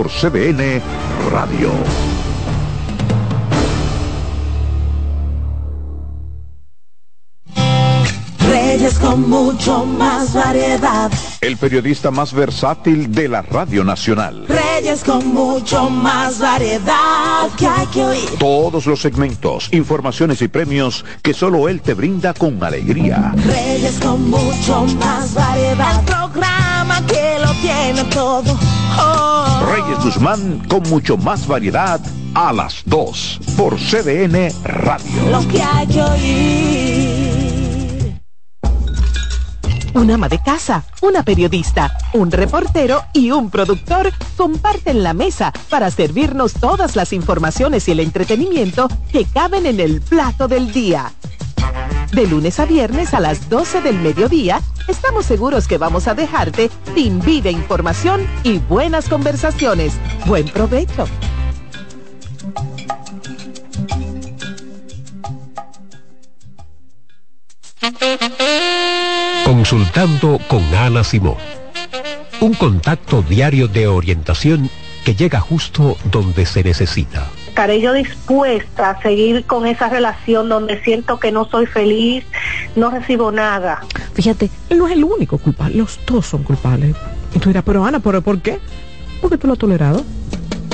por CBN Radio. Reyes con mucho más variedad. El periodista más versátil de la Radio Nacional. Reyes con mucho más variedad que hay que oír. Todos los segmentos, informaciones y premios que solo él te brinda con alegría. Reyes con mucho más variedad. El programa que lo tiene todo. Reyes Guzmán con mucho más variedad a las 2 por CDN Radio. Lo que hay que oír. Un ama de casa, una periodista, un reportero y un productor comparten la mesa para servirnos todas las informaciones y el entretenimiento que caben en el plato del día. De lunes a viernes a las 12 del mediodía, estamos seguros que vamos a dejarte sin vida información y buenas conversaciones. Buen provecho. Consultando con Ana Simón. Un contacto diario de orientación que llega justo donde se necesita. Estaré yo dispuesta a seguir con esa relación donde siento que no soy feliz, no recibo nada. Fíjate, él no es el único culpable, los dos son culpables. Y tú dirás, pero Ana, ¿pero por qué? Porque tú lo has tolerado.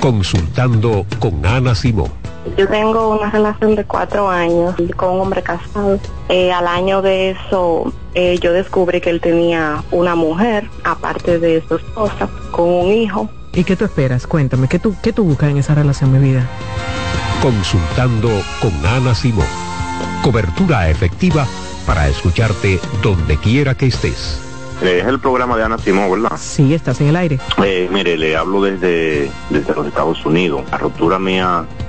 Consultando con Ana Simón. Yo tengo una relación de cuatro años con un hombre casado. Eh, al año de eso, eh, yo descubrí que él tenía una mujer, aparte de su esposa, con un hijo. ¿Y qué tú esperas? Cuéntame, ¿qué tú, qué tú buscas en esa relación, mi vida? Consultando con Ana Simón. Cobertura efectiva para escucharte donde quiera que estés. Es el programa de Ana Simón, ¿verdad? Sí, estás en el aire. Eh, mire, le hablo desde, desde los Estados Unidos. La ruptura mía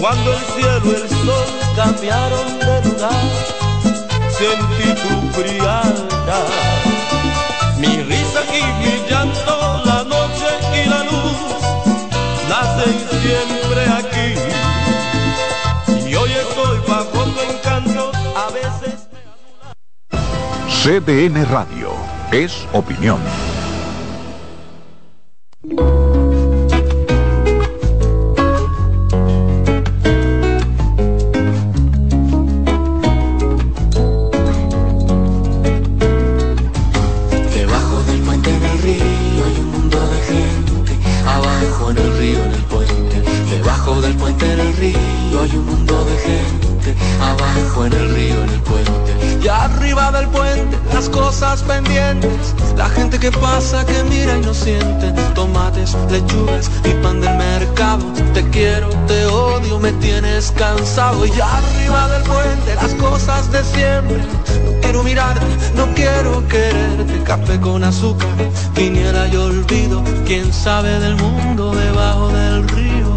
Cuando el cielo y el sol cambiaron de lugar, sentí tu frialdad. Mi risa y mi llanto, la noche y la luz, nacen siempre aquí. Y hoy estoy bajo tu encanto, a veces CDN Radio, es opinión. Lechugas y pan del mercado. Te quiero, te odio, me tienes cansado. Y arriba del puente las cosas de siempre. No quiero mirarte, no quiero quererte. Café con azúcar, quiniela y olvido. Quién sabe del mundo debajo del río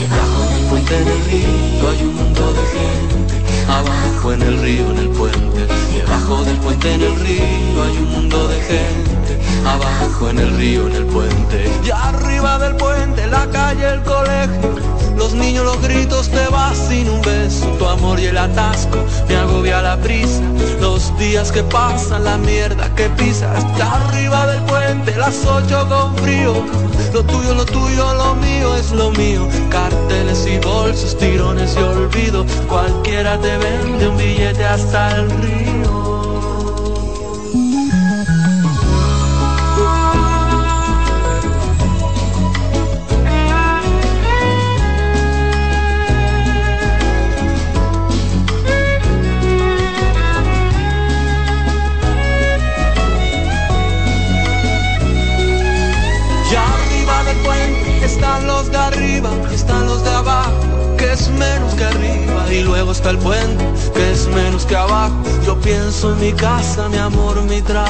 Debajo del puente del río hay un mundo de gente. Abajo en el río, en el puente. Debajo del puente en el río hay un mundo de gente. Abajo en el río, en el puente. Y arriba del puente, la calle, el colegio. Los niños, los gritos, te vas sin un beso. Tu amor y el atasco me agobia la prisa. Los días que pasan, la mierda que pisas. Y arriba del puente, las ocho con frío. Lo tuyo, lo tuyo, lo mío es lo mío. Carteles y bolsos, tirones y olvido. Cualquiera te vende un billete hasta el río. Mi casa, mi amor, mi trabajo.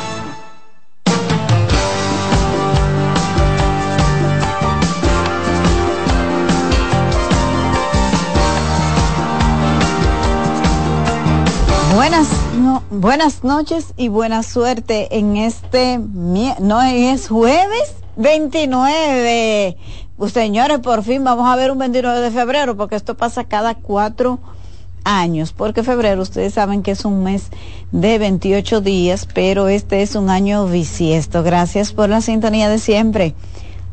Buenas, buenas noches y buena suerte en este, no es jueves 29. Pues señores, por fin vamos a ver un 29 de febrero porque esto pasa cada cuatro años, porque febrero ustedes saben que es un mes de 28 días, pero este es un año bisiesto. Gracias por la sintonía de siempre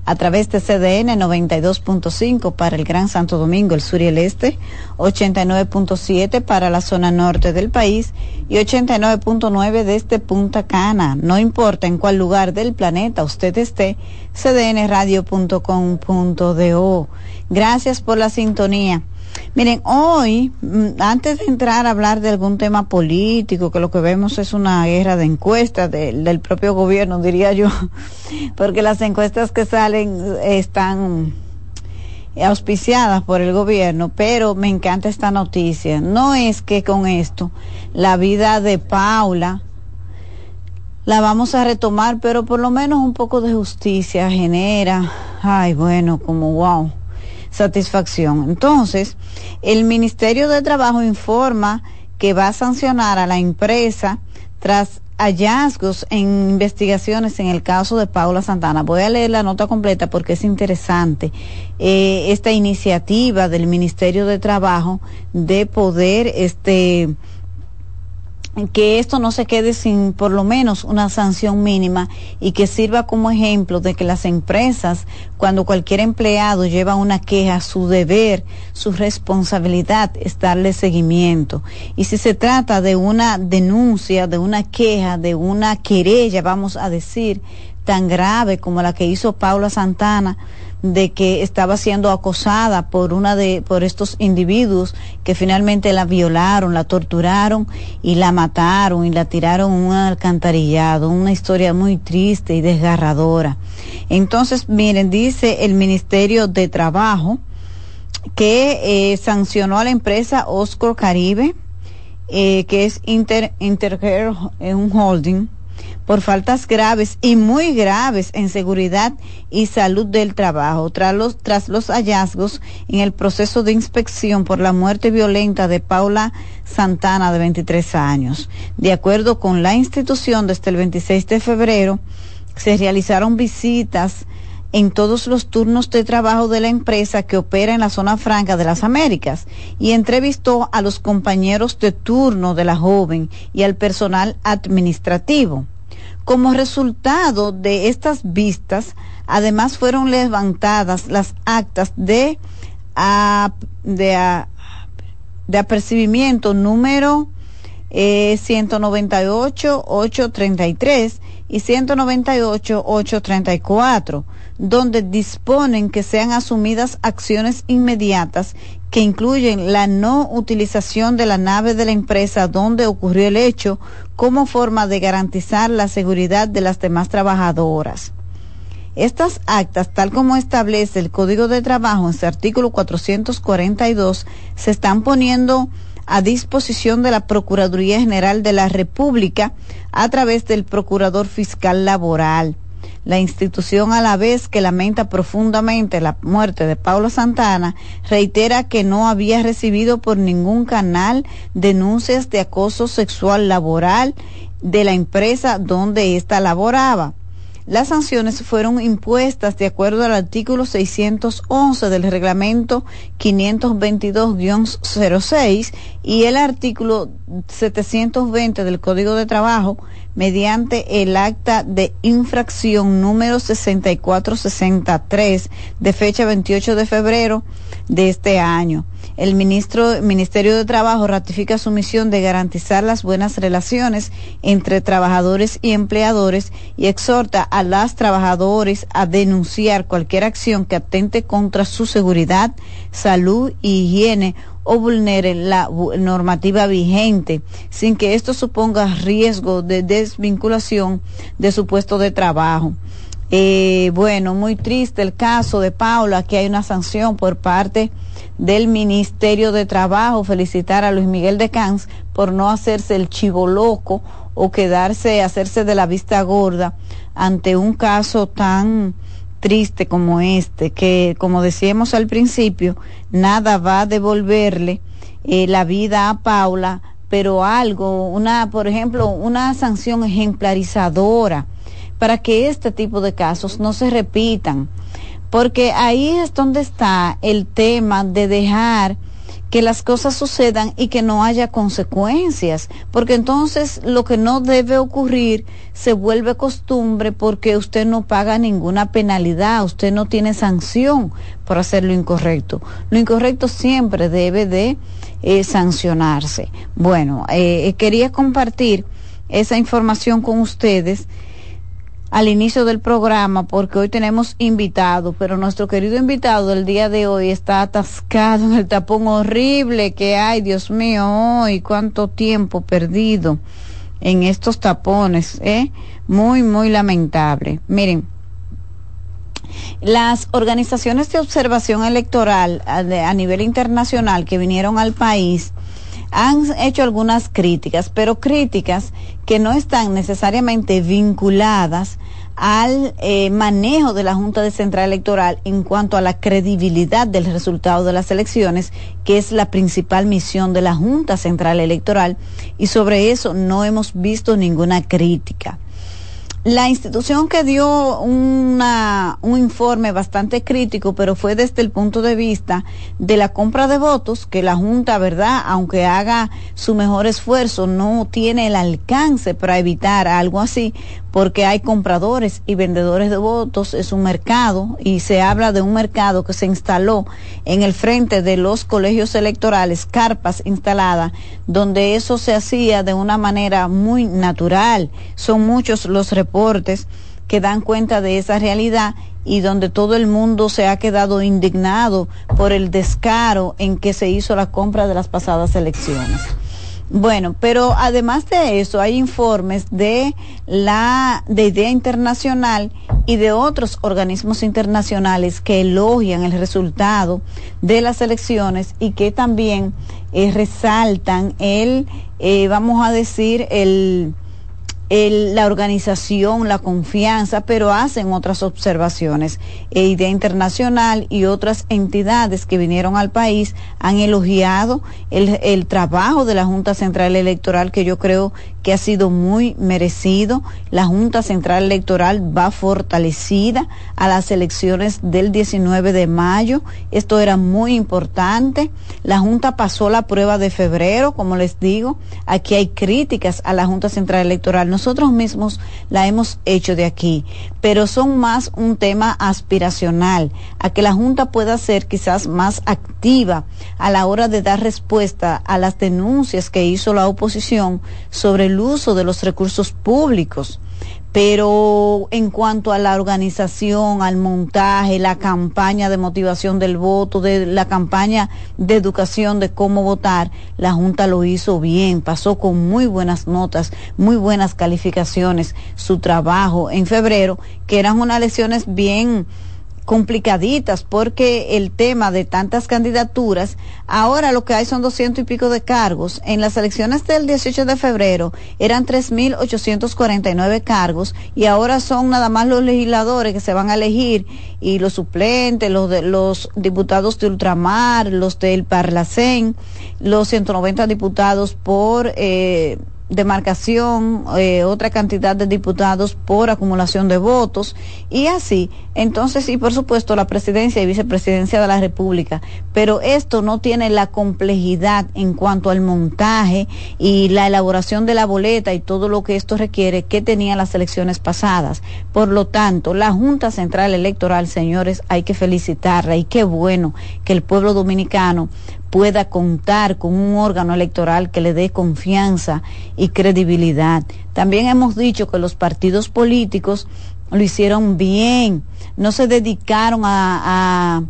a través de CDN 92.5 para el Gran Santo Domingo, el sur y el este, 89.7 para la zona norte del país y 89.9 desde Punta Cana. No importa en cuál lugar del planeta usted esté, cdnradio.com.do. Gracias por la sintonía. Miren, hoy, mm, antes de entrar a hablar de algún tema político, que lo que vemos es una guerra de encuestas del propio gobierno, diría yo, porque las encuestas que salen están auspiciadas por el gobierno, pero me encanta esta noticia. No es que con esto la vida de Paula la vamos a retomar, pero por lo menos un poco de justicia genera, ay bueno, como wow satisfacción. Entonces, el Ministerio de Trabajo informa que va a sancionar a la empresa tras hallazgos en investigaciones en el caso de Paula Santana. Voy a leer la nota completa porque es interesante eh, esta iniciativa del Ministerio de Trabajo de poder este que esto no se quede sin por lo menos una sanción mínima y que sirva como ejemplo de que las empresas, cuando cualquier empleado lleva una queja, su deber, su responsabilidad es darle seguimiento. Y si se trata de una denuncia, de una queja, de una querella, vamos a decir, tan grave como la que hizo Paula Santana, de que estaba siendo acosada por una de por estos individuos que finalmente la violaron, la torturaron y la mataron y la tiraron un alcantarillado, una historia muy triste y desgarradora. Entonces, miren, dice el Ministerio de Trabajo que eh, sancionó a la empresa Oscar Caribe, eh, que es Inter, Intercare, un holding, por faltas graves y muy graves en seguridad y salud del trabajo tras los, tras los hallazgos en el proceso de inspección por la muerte violenta de Paula Santana de 23 años. De acuerdo con la institución, desde el 26 de febrero se realizaron visitas en todos los turnos de trabajo de la empresa que opera en la zona franca de las Américas y entrevistó a los compañeros de turno de la joven y al personal administrativo. Como resultado de estas vistas, además fueron levantadas las actas de, de, de apercibimiento número eh, 198-833 y 198-834, donde disponen que sean asumidas acciones inmediatas que incluyen la no utilización de la nave de la empresa donde ocurrió el hecho como forma de garantizar la seguridad de las demás trabajadoras. Estas actas, tal como establece el Código de Trabajo en su artículo 442, se están poniendo a disposición de la Procuraduría General de la República a través del Procurador Fiscal Laboral. La institución a la vez que lamenta profundamente la muerte de Paulo Santana, reitera que no había recibido por ningún canal denuncias de acoso sexual laboral de la empresa donde ésta laboraba. Las sanciones fueron impuestas de acuerdo al artículo 611 del reglamento 522-06 y el artículo 720 del Código de Trabajo mediante el acta de infracción número 6463 de fecha 28 de febrero de este año. El ministro, Ministerio de Trabajo ratifica su misión de garantizar las buenas relaciones entre trabajadores y empleadores y exhorta a las trabajadores a denunciar cualquier acción que atente contra su seguridad, salud y higiene o vulnere la normativa vigente sin que esto suponga riesgo de desvinculación de su puesto de trabajo. Eh, bueno, muy triste el caso de Paula, que hay una sanción por parte del Ministerio de Trabajo, felicitar a Luis Miguel de Cans por no hacerse el chivo loco o quedarse, hacerse de la vista gorda ante un caso tan triste como este, que como decíamos al principio, nada va a devolverle eh, la vida a Paula, pero algo, una, por ejemplo, una sanción ejemplarizadora para que este tipo de casos no se repitan. Porque ahí es donde está el tema de dejar que las cosas sucedan y que no haya consecuencias, porque entonces lo que no debe ocurrir se vuelve costumbre porque usted no paga ninguna penalidad, usted no tiene sanción por hacer lo incorrecto. Lo incorrecto siempre debe de eh, sancionarse. Bueno, eh, quería compartir esa información con ustedes al inicio del programa porque hoy tenemos invitado, pero nuestro querido invitado el día de hoy está atascado en el tapón horrible que hay, Dios mío, hoy cuánto tiempo perdido en estos tapones, ¿eh? Muy, muy lamentable. Miren, las organizaciones de observación electoral a nivel internacional que vinieron al país, han hecho algunas críticas, pero críticas que no están necesariamente vinculadas al eh, manejo de la Junta de Central Electoral en cuanto a la credibilidad del resultado de las elecciones, que es la principal misión de la Junta Central Electoral, y sobre eso no hemos visto ninguna crítica. La institución que dio una, un informe bastante crítico, pero fue desde el punto de vista de la compra de votos, que la Junta, ¿verdad? Aunque haga su mejor esfuerzo, no tiene el alcance para evitar algo así, porque hay compradores y vendedores de votos, es un mercado y se habla de un mercado que se instaló en el frente de los colegios electorales, carpas instaladas, donde eso se hacía de una manera muy natural. Son muchos los reportes que dan cuenta de esa realidad y donde todo el mundo se ha quedado indignado por el descaro en que se hizo la compra de las pasadas elecciones. Bueno, pero además de eso hay informes de la de Idea Internacional y de otros organismos internacionales que elogian el resultado de las elecciones y que también eh, resaltan el, eh, vamos a decir, el el, la organización, la confianza, pero hacen otras observaciones. E Idea Internacional y otras entidades que vinieron al país han elogiado el, el trabajo de la Junta Central Electoral, que yo creo que ha sido muy merecido. La Junta Central Electoral va fortalecida a las elecciones del 19 de mayo. Esto era muy importante. La Junta pasó la prueba de febrero, como les digo. Aquí hay críticas a la Junta Central Electoral. Nosotros mismos la hemos hecho de aquí, pero son más un tema aspiracional, a que la Junta pueda ser quizás más activa a la hora de dar respuesta a las denuncias que hizo la oposición sobre el uso de los recursos públicos. pero en cuanto a la organización, al montaje, la campaña de motivación del voto, de la campaña de educación de cómo votar, la Junta lo hizo bien, pasó con muy buenas notas, muy buenas calificaciones su trabajo en febrero, que eran unas elecciones bien complicaditas porque el tema de tantas candidaturas, ahora lo que hay son doscientos y pico de cargos. En las elecciones del 18 de febrero eran 3.849 cargos y ahora son nada más los legisladores que se van a elegir y los suplentes, los, de, los diputados de ultramar, los del Parlacén, los 190 diputados por... Eh, demarcación, eh, otra cantidad de diputados por acumulación de votos y así. Entonces, y por supuesto, la presidencia y vicepresidencia de la República. Pero esto no tiene la complejidad en cuanto al montaje y la elaboración de la boleta y todo lo que esto requiere que tenían las elecciones pasadas. Por lo tanto, la Junta Central Electoral, señores, hay que felicitarla y qué bueno que el pueblo dominicano pueda contar con un órgano electoral que le dé confianza y credibilidad. También hemos dicho que los partidos políticos lo hicieron bien, no se dedicaron a,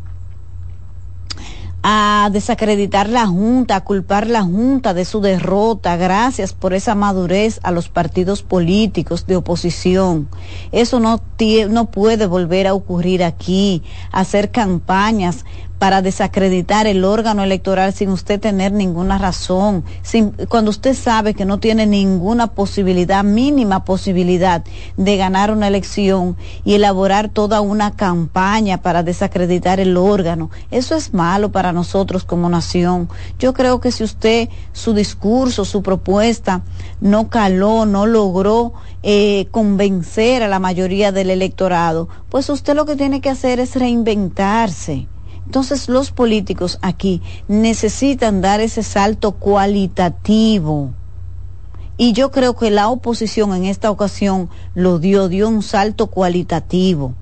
a desacreditar la Junta, a culpar la Junta de su derrota. Gracias por esa madurez a los partidos políticos de oposición. Eso no, no puede volver a ocurrir aquí. Hacer campañas para desacreditar el órgano electoral sin usted tener ninguna razón, sin, cuando usted sabe que no tiene ninguna posibilidad, mínima posibilidad de ganar una elección y elaborar toda una campaña para desacreditar el órgano. Eso es malo para nosotros como nación. Yo creo que si usted, su discurso, su propuesta no caló, no logró eh, convencer a la mayoría del electorado, pues usted lo que tiene que hacer es reinventarse entonces los políticos aquí necesitan dar ese salto cualitativo. Y yo creo que la oposición en esta ocasión lo dio, dio un salto cualitativo.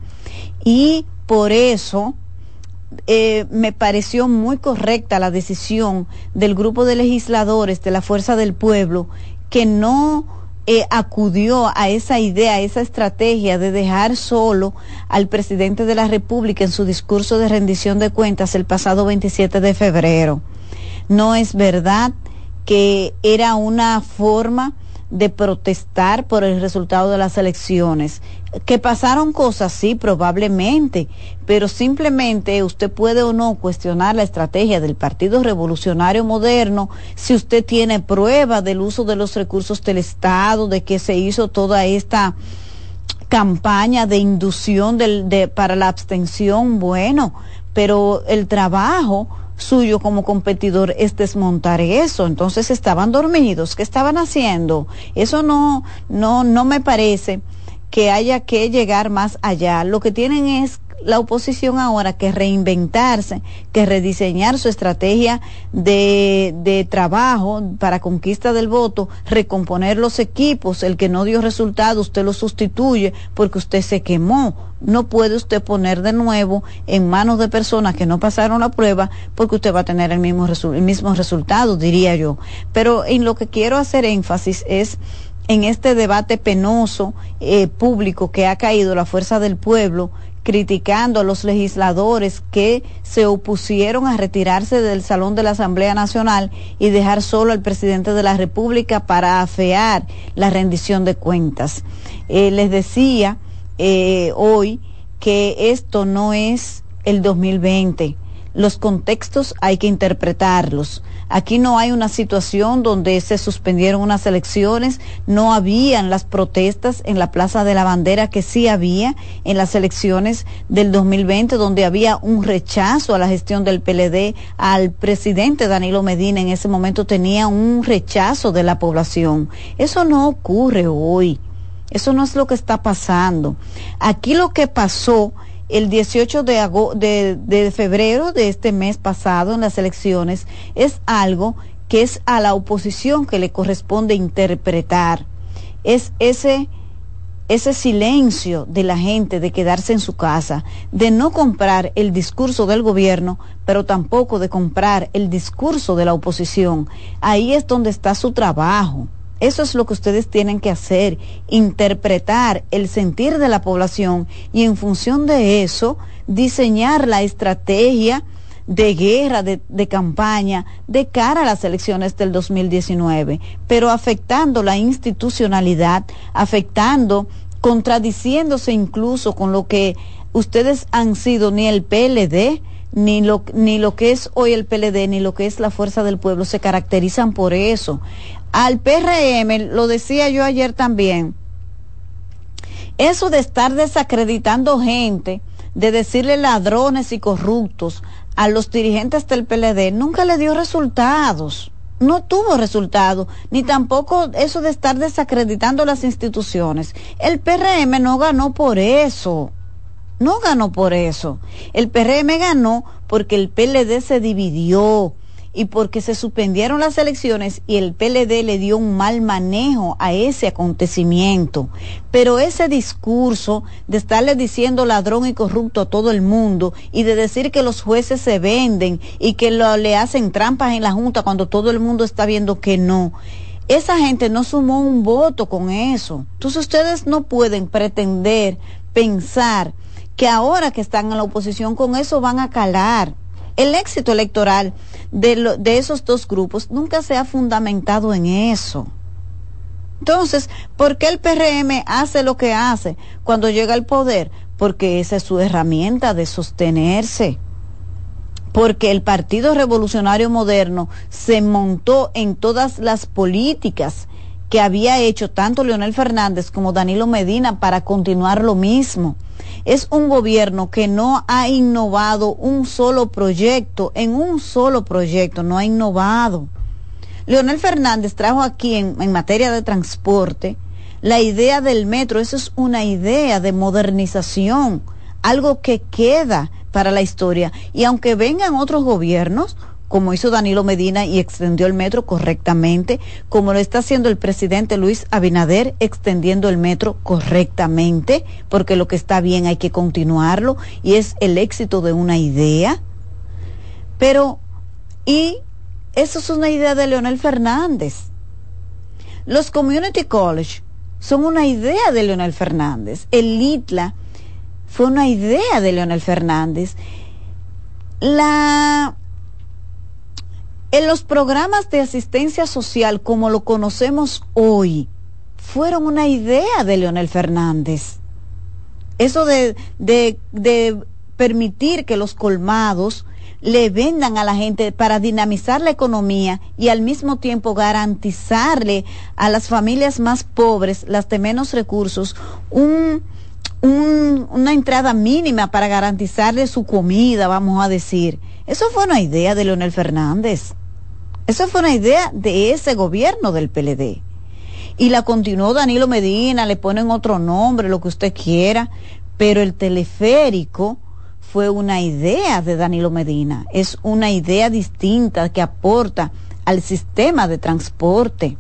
Y por eso eh, me pareció muy correcta la decisión del grupo de legisladores de la Fuerza del Pueblo que no eh, acudió a esa idea, a esa estrategia de dejar solo al presidente de la República en su discurso de rendición de cuentas el pasado 27 de febrero. No es verdad que era una forma de protestar por el resultado de las elecciones. Que pasaron cosas, sí, probablemente, pero simplemente usted puede o no cuestionar la estrategia del Partido Revolucionario Moderno si usted tiene prueba del uso de los recursos del Estado, de que se hizo toda esta campaña de inducción del, de, para la abstención, bueno, pero el trabajo suyo como competidor es desmontar eso. Entonces estaban dormidos, ¿qué estaban haciendo? Eso no, no, no me parece que haya que llegar más allá. Lo que tienen es la oposición ahora que reinventarse, que rediseñar su estrategia de, de, trabajo para conquista del voto, recomponer los equipos, el que no dio resultado, usted lo sustituye porque usted se quemó. No puede usted poner de nuevo en manos de personas que no pasaron la prueba porque usted va a tener el mismo, el mismo resultado, diría yo. Pero en lo que quiero hacer énfasis es en este debate penoso eh, público que ha caído la fuerza del pueblo criticando a los legisladores que se opusieron a retirarse del Salón de la Asamblea Nacional y dejar solo al presidente de la República para afear la rendición de cuentas. Eh, les decía eh, hoy que esto no es el 2020. Los contextos hay que interpretarlos. Aquí no hay una situación donde se suspendieron unas elecciones, no habían las protestas en la Plaza de la Bandera que sí había en las elecciones del 2020, donde había un rechazo a la gestión del PLD, al presidente Danilo Medina en ese momento tenía un rechazo de la población. Eso no ocurre hoy. Eso no es lo que está pasando. Aquí lo que pasó el 18 de, de, febrero de este mes pasado en las elecciones es algo que es a la oposición que le corresponde interpretar. Es ese, ese silencio de la gente de quedarse en su casa, de no comprar el discurso del gobierno, pero tampoco de comprar el discurso de la oposición. Ahí es donde está su trabajo. Eso es lo que ustedes tienen que hacer, interpretar el sentir de la población y en función de eso diseñar la estrategia de guerra, de, campaña, de cara a las elecciones del 2019, pero afectando la institucionalidad, afectando, contradiciéndose incluso con lo que ustedes han sido ni el PLD, ni lo, ni lo que es hoy el PLD, ni lo que es la Fuerza del Pueblo, se caracterizan por eso. Al PRM, lo decía yo ayer también, eso de estar desacreditando gente, de decirle ladrones y corruptos a los dirigentes del PLD, nunca le dio resultados. No tuvo resultados, ni tampoco eso de estar desacreditando las instituciones. El PRM no ganó por eso. No ganó por eso. El PRM ganó porque el PLD se dividió y porque se suspendieron las elecciones y el PLD le dio un mal manejo a ese acontecimiento. Pero ese discurso de estarle diciendo ladrón y corrupto a todo el mundo y de decir que los jueces se venden y que le hacen trampas en la Junta cuando todo el mundo está viendo que no. Esa gente no sumó un voto con eso. Entonces ustedes no pueden pretender pensar que ahora que están en la oposición con eso van a calar. El éxito electoral de, de esos dos grupos nunca se ha fundamentado en eso. Entonces, ¿por qué el PRM hace lo que hace cuando llega al poder? Porque esa es su herramienta de sostenerse. Porque el Partido Revolucionario Moderno se montó en todas las políticas que había hecho tanto Leonel Fernández como Danilo Medina para continuar lo mismo es un gobierno que no ha innovado un solo proyecto, en un solo proyecto, no ha innovado. Leonel Fernández trajo aquí en, materia de transporte la idea del metro, eso es una idea de modernización, algo que queda para la historia. Y aunque vengan otros gobiernos, como hizo Danilo Medina y extendió el metro correctamente, como lo está haciendo el presidente Luis Abinader extendiendo el metro correctamente, porque lo que está bien hay que continuarlo y es el éxito de una idea. Pero, y eso es una idea de Leonel Fernández. Los community college son una idea de Leonel Fernández. El ITLA fue una idea de Leonel Fernández. La en los programas de asistencia social como lo conocemos hoy, fueron una idea de Leonel Fernández. Eso de, de, de permitir que los colmados le vendan a la gente para dinamizar la economía y al mismo tiempo garantizarle a las familias más pobres, las de menos recursos, un, un, una entrada mínima para garantizarle su comida, vamos a decir. Eso fue una idea de Leonel Fernández. Esa fue una idea de ese gobierno del PLD. Y la continuó Danilo Medina, le ponen otro nombre, lo que usted quiera, pero el teleférico fue una idea de Danilo Medina, es una idea distinta que aporta al sistema de transporte.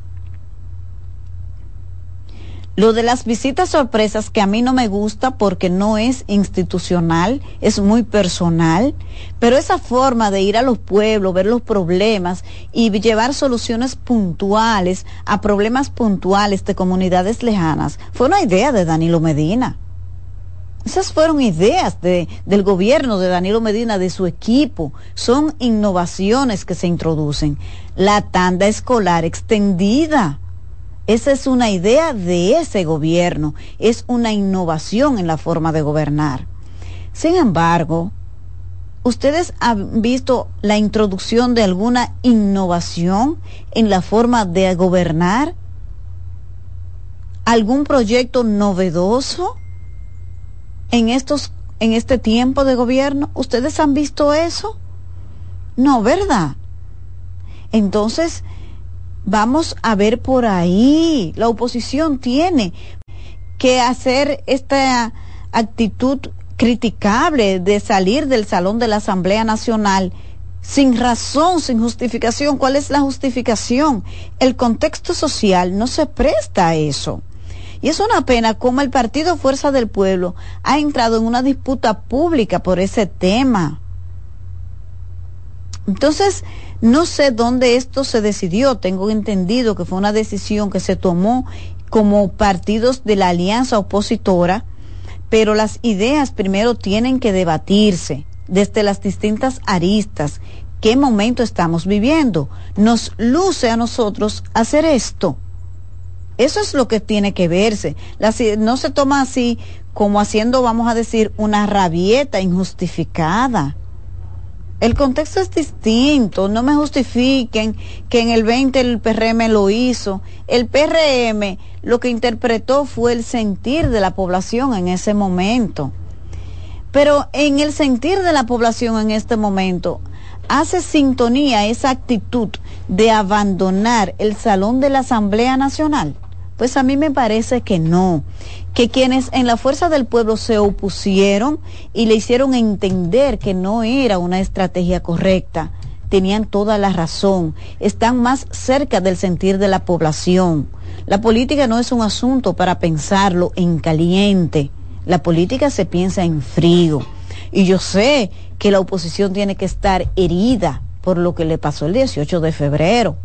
Lo de las visitas sorpresas que a mí no me gusta porque no es institucional, es muy personal, pero esa forma de ir a los pueblos, ver los problemas y llevar soluciones puntuales a problemas puntuales de comunidades lejanas fue una idea de Danilo Medina. Esas fueron ideas de, del gobierno de Danilo Medina, de su equipo. Son innovaciones que se introducen. La tanda escolar extendida esa es una idea de ese gobierno, es una innovación en la forma de gobernar. Sin embargo, ¿ustedes han visto la introducción de alguna innovación en la forma de gobernar? ¿Algún proyecto novedoso en estos en este tiempo de gobierno? ¿Ustedes han visto eso? No, ¿verdad? Entonces, Vamos a ver por ahí. La oposición tiene que hacer esta actitud criticable de salir del salón de la Asamblea Nacional sin razón, sin justificación. ¿Cuál es la justificación? El contexto social no se presta a eso. Y es una pena como el Partido Fuerza del Pueblo ha entrado en una disputa pública por ese tema. Entonces, no sé dónde esto se decidió. Tengo entendido que fue una decisión que se tomó como partidos de la alianza opositora, pero las ideas primero tienen que debatirse desde las distintas aristas. ¿Qué momento estamos viviendo? Nos luce a nosotros hacer esto. Eso es lo que tiene que verse. no se toma así como haciendo, vamos a decir, una rabieta injustificada. El contexto es distinto, no me justifiquen que en el 20 el PRM lo hizo. El PRM lo que interpretó fue el sentir de la población en ese momento. Pero en el sentir de la población en este momento, hace sintonía esa actitud de abandonar el salón de la Asamblea Nacional. Pues a mí me parece que no, que quienes en la fuerza del pueblo se opusieron y le hicieron entender que no era una estrategia correcta, tenían toda la razón, están más cerca del sentir de la población. La política no es un asunto para pensarlo en caliente, la política se piensa en frío. Y yo sé que la oposición tiene que estar herida por lo que le pasó el 18 de febrero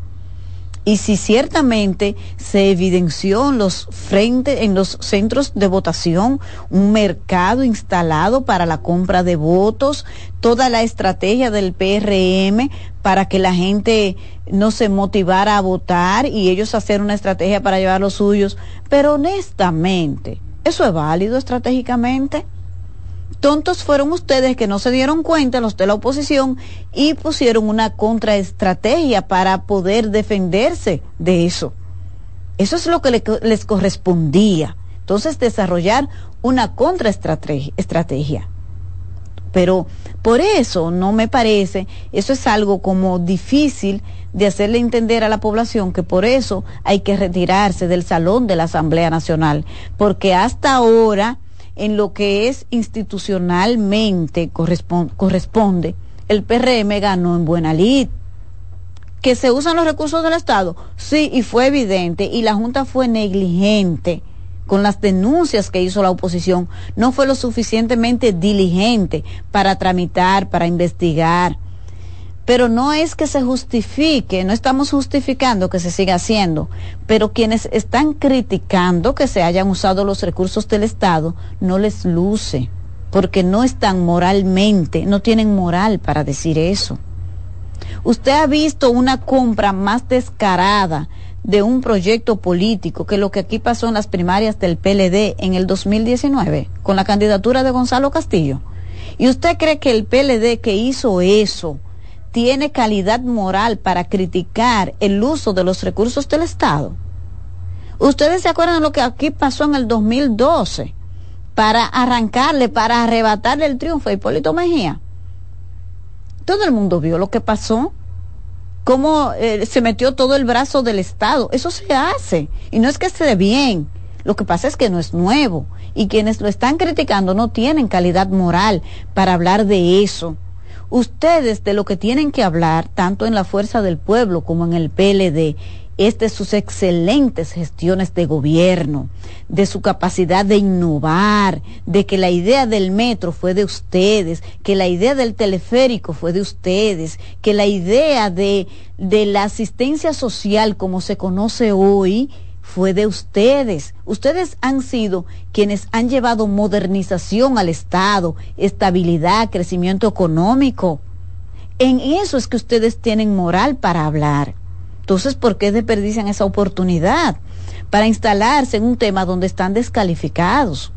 y si ciertamente se evidenció en los frentes, en los centros de votación, un mercado instalado para la compra de votos, toda la estrategia del PRM para que la gente no se motivara a votar y ellos hacer una estrategia para llevar los suyos, pero honestamente, ¿eso es válido estratégicamente? Tontos fueron ustedes que no se dieron cuenta, los de la oposición, y pusieron una contraestrategia para poder defenderse de eso. Eso es lo que les correspondía. Entonces, desarrollar una contraestrategia. Pero por eso no me parece, eso es algo como difícil de hacerle entender a la población que por eso hay que retirarse del salón de la Asamblea Nacional, porque hasta ahora en lo que es institucionalmente corresponde, el PRM ganó en buena lid. Que se usan los recursos del Estado, sí, y fue evidente, y la Junta fue negligente con las denuncias que hizo la oposición, no fue lo suficientemente diligente para tramitar, para investigar pero no es que se justifique, no estamos justificando que se siga haciendo, pero quienes están criticando que se hayan usado los recursos del Estado no les luce, porque no están moralmente, no tienen moral para decir eso. Usted ha visto una compra más descarada de un proyecto político que lo que aquí pasó en las primarias del PLD en el 2019 con la candidatura de Gonzalo Castillo. ¿Y usted cree que el PLD que hizo eso, tiene calidad moral para criticar el uso de los recursos del Estado. Ustedes se acuerdan de lo que aquí pasó en el 2012 para arrancarle, para arrebatarle el triunfo a Hipólito Mejía. Todo el mundo vio lo que pasó, cómo eh, se metió todo el brazo del Estado. Eso se hace y no es que esté bien. Lo que pasa es que no es nuevo y quienes lo están criticando no tienen calidad moral para hablar de eso Ustedes de lo que tienen que hablar, tanto en la Fuerza del Pueblo como en el PLD, es de sus excelentes gestiones de gobierno, de su capacidad de innovar, de que la idea del metro fue de ustedes, que la idea del teleférico fue de ustedes, que la idea de, de la asistencia social como se conoce hoy, fue de ustedes. Ustedes han sido quienes han llevado modernización al Estado, estabilidad, crecimiento económico. En eso es que ustedes tienen moral para hablar. Entonces, ¿por qué desperdician esa oportunidad? Para instalarse en un tema donde están descalificados.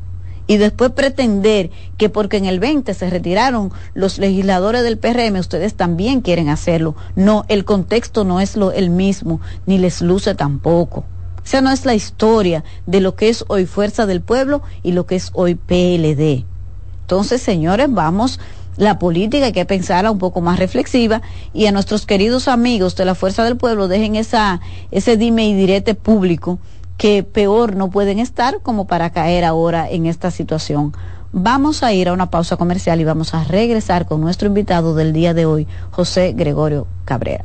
Y después pretender que porque en el 20 se retiraron los legisladores del PRM, ustedes también quieren hacerlo. No, el contexto no es lo, el mismo, ni les luce tampoco. Esa no es la historia de lo que es hoy Fuerza del Pueblo y lo que es hoy PLD. Entonces, señores, vamos, la política hay que pensarla un poco más reflexiva y a nuestros queridos amigos de la Fuerza del Pueblo dejen esa, ese dime y direte público que peor no pueden estar como para caer ahora en esta situación. Vamos a ir a una pausa comercial y vamos a regresar con nuestro invitado del día de hoy, José Gregorio Cabrera.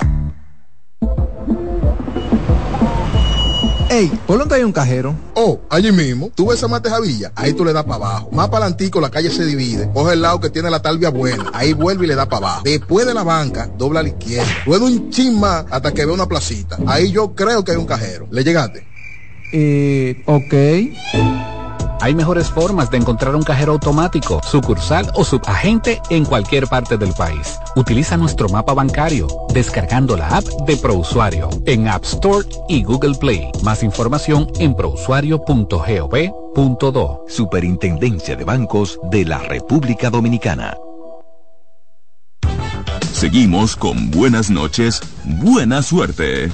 Ey, ¿por dónde hay un cajero? Oh, allí mismo. Tú ves a Mate Javilla, ahí tú le das para abajo. Más para adelantico la calle se divide. Coge el lado que tiene la talvia buena. Ahí vuelve y le da para abajo. Después de la banca, dobla a la izquierda. Luego un chin más hasta que ve una placita. Ahí yo creo que hay un cajero. ¿Le llegaste? Eh, ok. Hay mejores formas de encontrar un cajero automático, sucursal o subagente en cualquier parte del país. Utiliza nuestro mapa bancario descargando la app de ProUsuario en App Store y Google Play. Más información en prousuario.gov.do. Superintendencia de Bancos de la República Dominicana. Seguimos con buenas noches, buena suerte.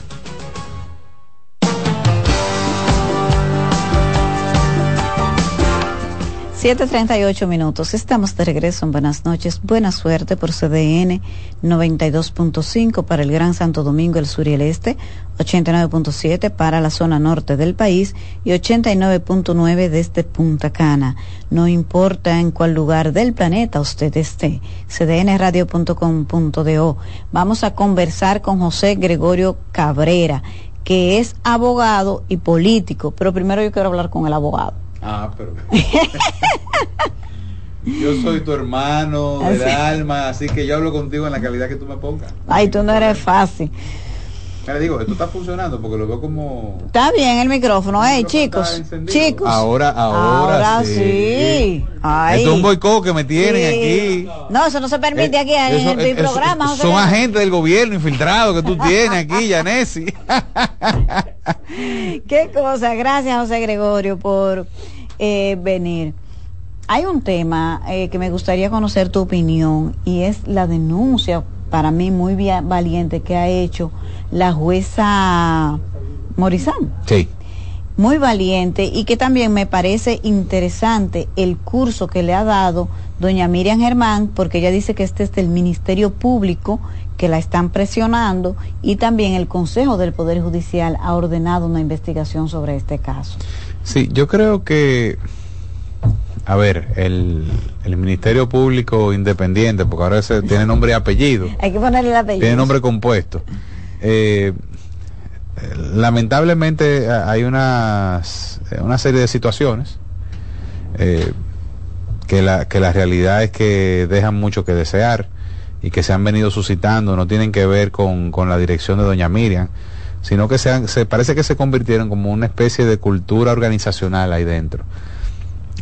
7.38 minutos. Estamos de regreso en Buenas noches. Buena suerte por CDN 92.5 para el Gran Santo Domingo, el sur y el este, 89.7 para la zona norte del país y 89.9 desde Punta Cana. No importa en cuál lugar del planeta usted esté. cdnradio.com.do. Vamos a conversar con José Gregorio Cabrera, que es abogado y político. Pero primero yo quiero hablar con el abogado. Ah, pero. yo soy tu hermano del alma, así que yo hablo contigo en la calidad que tú me pongas. Ay, tú no eres fácil. Le digo, esto está funcionando porque lo veo como. Está bien el micrófono, eh, chicos. Chicos. Ahora, ahora, sí. Esto es un boicot que me tienen aquí. No, eso no se permite eh, aquí en, el programa. son agentes del gobierno infiltrados que tú tienes aquí, Yanesi. Qué cosa. Gracias, José Gregorio, por eh, venir. Hay un tema eh, que me gustaría conocer tu opinión y es la denuncia para mí muy valiente que ha hecho la jueza Morizán. Sí. Muy valiente y que también me parece interesante el curso que le ha dado doña Miriam Germán, porque ella dice que este es del Ministerio Público, que la están presionando, y también el Consejo del Poder Judicial ha ordenado una investigación sobre este caso. Sí, yo creo que a ver, el, Ministerio Público Independiente, porque ahora ese tiene nombre y apellido. Hay que ponerle el apellido. Tiene nombre compuesto. Eh, lamentablemente hay una serie de situaciones eh, que, la, que la realidad es que dejan mucho que desear y que se han venido suscitando, no tienen que ver con, con la dirección de doña Miriam, sino que se, se parece que se convirtieron como una especie de cultura organizacional ahí dentro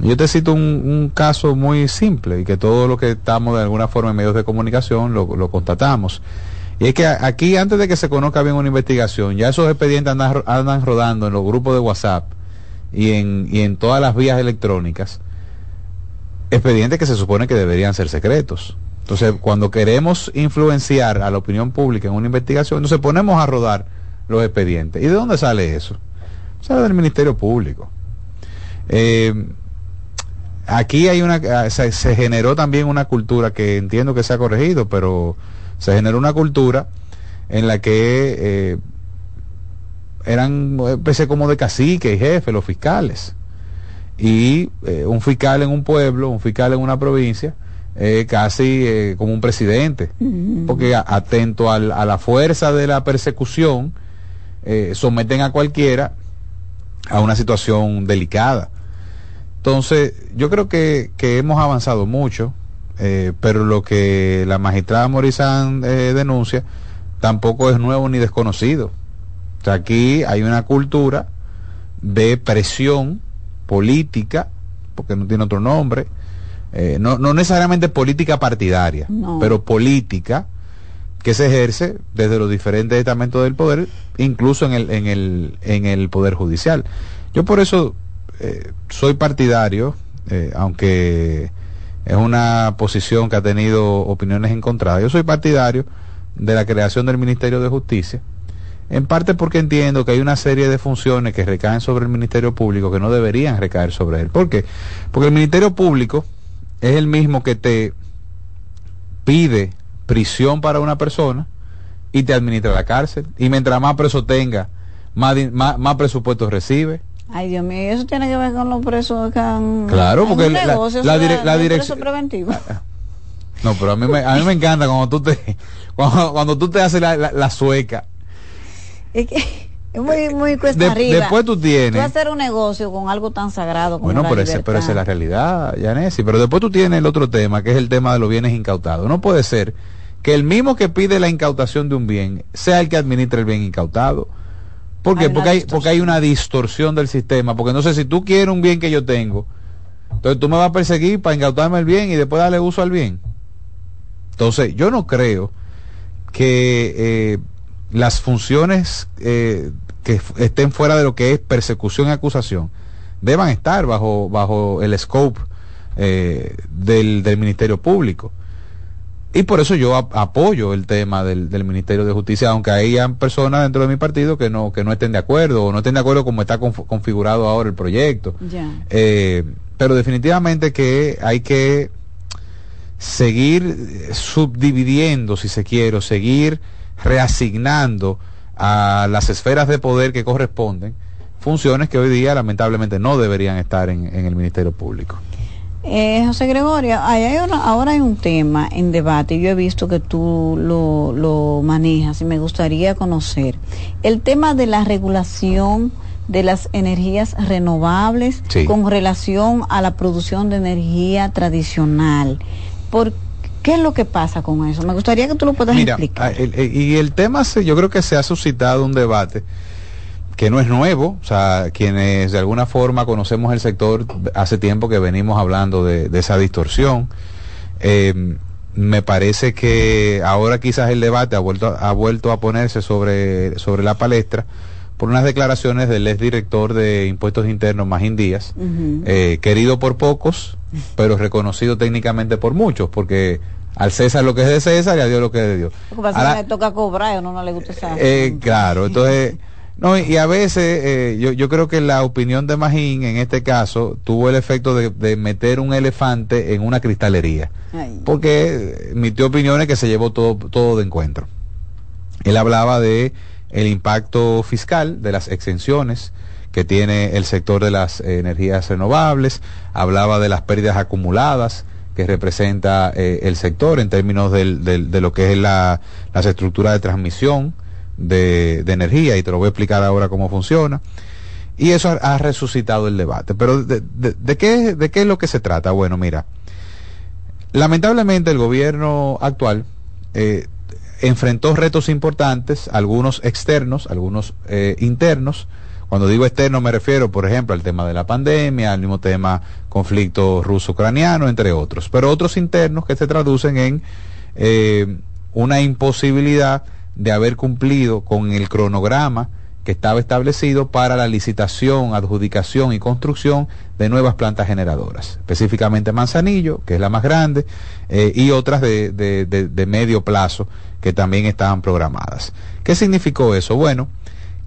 yo te cito un, caso muy simple y que todo lo que estamos de alguna forma en medios de comunicación lo, constatamos. Y es que aquí, antes de que se conozca bien una investigación, ya esos expedientes andan, andan rodando en los grupos de WhatsApp y en, y en todas las vías electrónicas, expedientes que se supone que deberían ser secretos. Entonces, cuando queremos influenciar a la opinión pública en una investigación, entonces ponemos a rodar los expedientes. ¿Y de dónde sale eso? Sale del Ministerio Público. Eh, aquí hay una ah, se, generó también una cultura que entiendo que se ha corregido pero se generó una cultura en la que eh, eran especie como de cacique y jefe los fiscales. Y eh, un fiscal en un pueblo un fiscal en una provincia eh, casi eh, como un presidente, porque atento a la fuerza de la persecución, eh, someten a cualquiera a una situación delicada. Entonces, yo creo que, que hemos avanzado mucho, pero lo que la magistrada Morizán denuncia tampoco es nuevo ni desconocido. O sea, aquí hay una cultura de presión política, porque no tiene otro nombre, eh, no, no, necesariamente política partidaria, pero política que se ejerce desde los diferentes estamentos del poder, incluso en el, en el, en el poder judicial. Yo por eso eh, soy partidario, eh, aunque es una posición que ha tenido opiniones encontradas, yo soy partidario de la creación del Ministerio de Justicia, en parte porque entiendo que hay una serie de funciones que recaen sobre el Ministerio Público que no deberían recaer sobre él. ¿Por qué? Porque el Ministerio Público es el mismo que te pide prisión para una persona y te administra la cárcel. Y mientras más preso tenga, más, más, presupuesto recibe. Ay, Dios mío, eso tiene que ver con los presos que han... Claro, porque la, la, dirección... Ah, ah. No, pero a mí me, a mí me encanta cuando tú te, cuando, cuando tú te haces la, la, sueca. Es que... Es muy, muy cuesta arriba. Después tú tienes. Tú hacer un negocio con algo tan sagrado como Bueno, la pero, ese, pero esa es la realidad, Yanesi. Pero después tú tienes el otro tema, que es el tema de los bienes incautados. No puede ser que el mismo que pide la incautación de un bien sea el que administra el bien incautado. ¿Por qué? porque, hay, porque hay una distorsión del sistema. Porque no sé si tú quieres un bien que yo tengo, entonces tú me vas a perseguir para incautarme el bien y después darle uso al bien. Entonces, yo no creo que eh, las funciones eh, que estén fuera de lo que es persecución y acusación deban estar bajo, bajo el scope eh, del, del, Ministerio Público. Y por eso yo apoyo el tema del, del, Ministerio de Justicia, aunque hayan personas dentro de mi partido que no, que no estén de acuerdo o no estén de acuerdo como está configurado ahora el proyecto. Eh, pero definitivamente que hay que seguir subdividiendo, si se quiere, o seguir reasignando a las esferas de poder que corresponden, funciones que hoy día lamentablemente no deberían estar en, el Ministerio Público. Eh, José Gregorio, hay ahora hay un tema en debate, yo he visto que tú lo, lo manejas y me gustaría conocer el tema de la regulación de las energías renovables con relación a la producción de energía tradicional. ¿Por ¿Qué es lo que pasa con eso? Me gustaría que tú lo puedas explicar. Ah, y el tema, yo creo que se ha suscitado un debate que no es nuevo, o sea, quienes de alguna forma conocemos el sector, hace tiempo que venimos hablando de, esa distorsión. Eh, me parece que ahora quizás el debate ha vuelto, ha vuelto a ponerse sobre, sobre la palestra por unas declaraciones del ex director de Impuestos Internos, Magín Díaz, eh, querido por pocos, pero reconocido técnicamente por muchos, porque al César lo que es de César y a Dios lo que es de Dios. Porque Ahora, le toca cobrar o no, no le gusta esa. Eh, claro, entonces, no, y a veces eh, yo, yo creo que la opinión de Magín en este caso tuvo el efecto de, meter un elefante en una cristalería, porque emitió opiniones que se llevó todo, todo de encuentro. Él hablaba de el impacto fiscal de las exenciones que tiene el sector de las energías renovables, hablaba de las pérdidas acumuladas que representa eh, el sector en términos del, de lo que es la, las estructuras de transmisión de, energía y te lo voy a explicar ahora cómo funciona. Y eso ha, resucitado el debate. Pero de, de, qué, ¿de qué es lo que se trata? Bueno, mira, lamentablemente el gobierno actual eh, enfrentó retos importantes, algunos externos, algunos eh, internos, cuando digo externo me refiero, por ejemplo, al tema de la pandemia, al mismo tema conflicto ruso-ucraniano, entre otros, pero otros internos que se traducen en eh, una imposibilidad de haber cumplido con el cronograma que estaba establecido para la licitación, adjudicación y construcción de nuevas plantas generadoras, específicamente Manzanillo, que es la más grande, eh, y otras de, de, de medio plazo que también estaban programadas. ¿Qué significó eso? Bueno,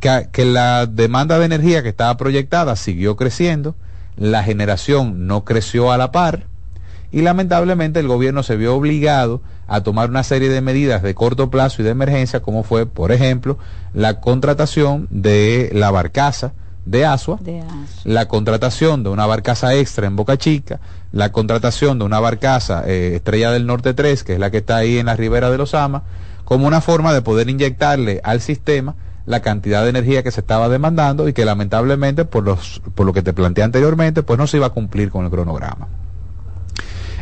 que, la demanda de energía que estaba proyectada siguió creciendo, la generación no creció a la par y lamentablemente el gobierno se vio obligado a tomar una serie de medidas de corto plazo y de emergencia, como fue, por ejemplo, la contratación de la barcaza de Asua, la contratación de una barcaza extra en Boca Chica, la contratación de una barcaza eh, Estrella del Norte 3, que es la que está ahí en la ribera de los Ama, como una forma de poder inyectarle al sistema la cantidad de energía que se estaba demandando y que lamentablemente por los por lo que te planteé anteriormente pues no se iba a cumplir con el cronograma.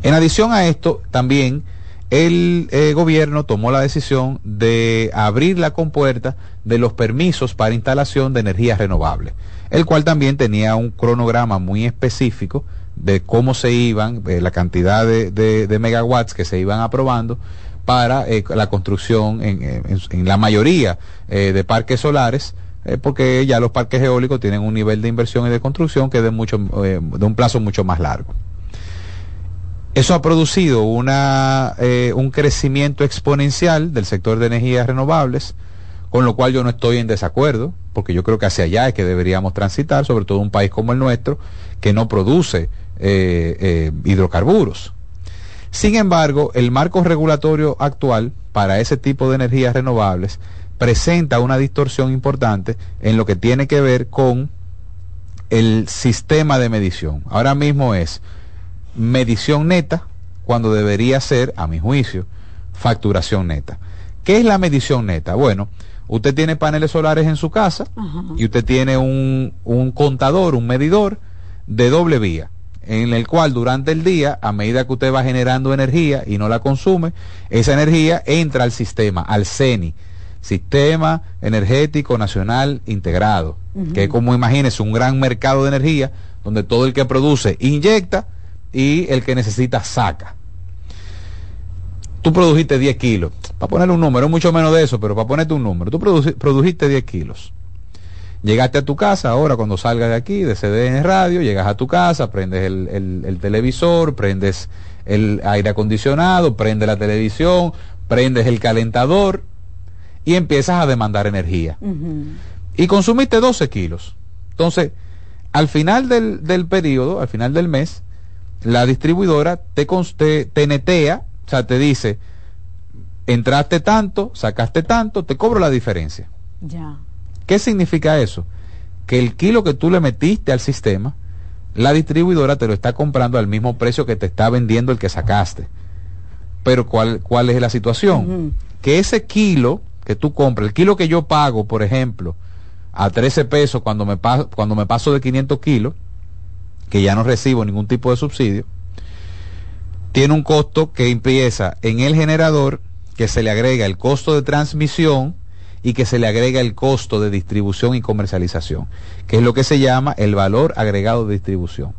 En adición a esto, también el eh, gobierno tomó la decisión de abrir la compuerta de los permisos para instalación de energías renovables, el cual también tenía un cronograma muy específico de cómo se iban, eh, la cantidad de, megawatts que se iban aprobando para eh, la construcción en, la mayoría de parques solares, porque ya los parques eólicos tienen un nivel de inversión y de construcción que es de, mucho, de un plazo mucho más largo. Eso ha producido eh, un crecimiento exponencial del sector de energías renovables, con lo cual yo no estoy en desacuerdo, porque yo creo que hacia allá es que deberíamos transitar, sobre todo un país como el nuestro, que no produce eh, eh, hidrocarburos. Sin embargo, el marco regulatorio actual para ese tipo de energías renovables presenta una distorsión importante en lo que tiene que ver con el sistema de medición. Ahora mismo es medición neta cuando debería ser, a mi juicio, facturación neta. ¿Qué es la medición neta? Bueno, usted tiene paneles solares en su casa y usted tiene un, un contador, un medidor de doble vía en el cual durante el día, a medida que usted va generando energía y no la consume, esa energía entra al sistema, al CENI, Sistema Energético Nacional Integrado, que es como imagínese un gran mercado de energía donde todo el que produce inyecta y el que necesita saca. Tú produjiste 10 kilos. Para poner un número, mucho menos de eso, pero para ponerte un número. Tú produjiste 10 kilos. Llegaste a tu casa, ahora cuando salgas de aquí, de CDN Radio, llegas a tu casa, prendes el, televisor, prendes el aire acondicionado, prendes la televisión, prendes el calentador y empiezas a demandar energía. Y consumiste 12 kilos. Entonces, al final del, del periodo, al final del mes, la distribuidora te, te, te netea, o sea, te dice, entraste tanto, sacaste tanto, te cobro la diferencia. Ya. ¿Qué significa eso? Que el kilo que tú le metiste al sistema, la distribuidora te lo está comprando al mismo precio que te está vendiendo el que sacaste. Pero ¿cuál, cuál es la situación? Que ese kilo que tú compras, el kilo que yo pago, por ejemplo, a 13 pesos cuando me, cuando me paso de 500 kilos, que ya no recibo ningún tipo de subsidio, tiene un costo que empieza en el generador, que se le agrega el costo de transmisión y que se le agrega el costo de distribución y comercialización, que es lo que se llama el valor agregado de distribución.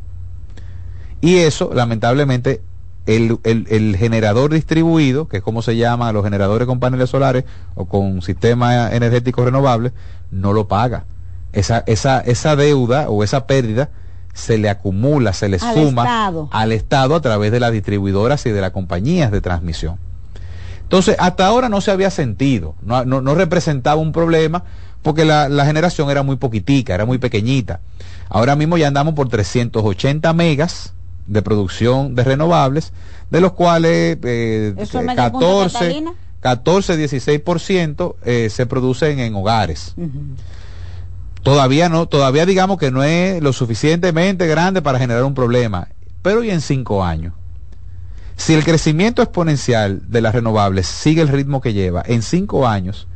Y eso, lamentablemente, el, el, generador distribuido, que es como se llama los generadores con paneles solares o con sistemas energéticos renovables, no lo paga. Esa, esa, esa deuda o esa pérdida se le acumula, se le suma al Estado a través de las distribuidoras y de las compañías de transmisión. Entonces, hasta ahora no se había sentido, no, no, representaba un problema porque la, generación era muy poquitica, era muy pequeñita. Ahora mismo ya andamos por 380 megas de producción de renovables, de los cuales eh, 14, 14, 16% eh, se producen en hogares. Todavía no, todavía digamos que no es lo suficientemente grande para generar un problema. Pero y en cinco años. Si el crecimiento exponencial de las renovables sigue el ritmo que lleva, en cinco años,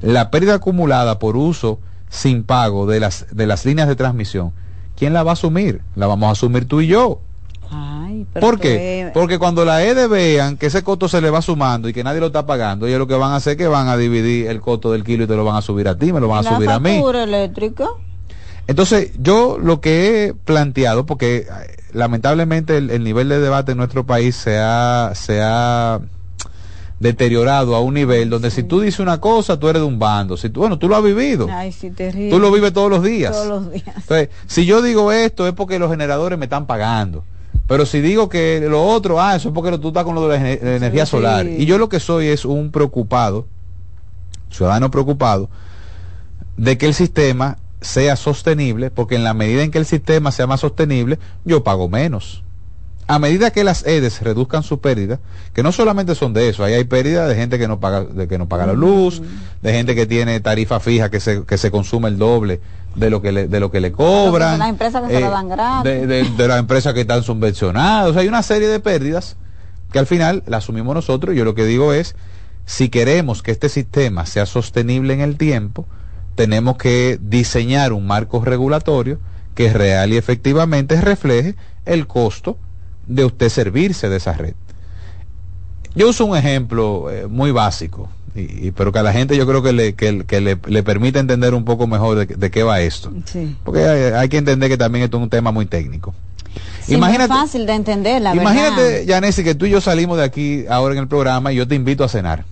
la pérdida acumulada por uso sin pago de las, de las líneas de transmisión, ¿quién la va a asumir? La vamos a asumir tú y yo. ¿Por qué? Porque cuando la EDE vean que ese costo se le va sumando y que nadie lo está pagando, ellos lo que van a hacer es que van a dividir el costo del kilo y te lo van a subir a ti, me lo van a subir a mí. eléctrica? Entonces, yo lo que he planteado, porque eh, lamentablemente el, nivel de debate en nuestro país se ha, se ha deteriorado a un nivel donde si tú dices una cosa, tú eres de un bando. Si tú, bueno, tú lo has vivido. tú lo vives todos los días. Todos los días. Entonces, si yo digo esto es porque los generadores me están pagando. Pero si digo que lo otro, ah, eso es porque tú estás con lo de la, energía solar. Y yo lo que soy es un preocupado, ciudadano preocupado, de que el sistema sea sostenible, porque en la medida en que el sistema sea más sostenible, yo pago menos. A medida que las EDES reduzcan su pérdida, que no solamente son de eso, ahí hay pérdida de gente que no paga, de que no paga la luz, de gente que tiene tarifa fija que se, que se consume el doble de lo que le, de lo que le cobran. De las empresas que se lo dan gratis. De, de las empresas que están subvencionadas. O sea, hay una serie de pérdidas que al final la asumimos nosotros. Yo lo que digo es, si queremos que este sistema sea sostenible en el tiempo, tenemos que diseñar un marco regulatorio que real y efectivamente refleje el costo de usted servirse de esa red. Yo uso un ejemplo eh, muy básico, y, pero que a la gente yo creo que le, que, le, permite entender un poco mejor de, qué va esto. Porque hay, que entender que también esto es un tema muy técnico. imagínate, es fácil de entender, la Imagínate, Yanesi, que tú y yo salimos de aquí ahora en el programa y yo te invito a cenar.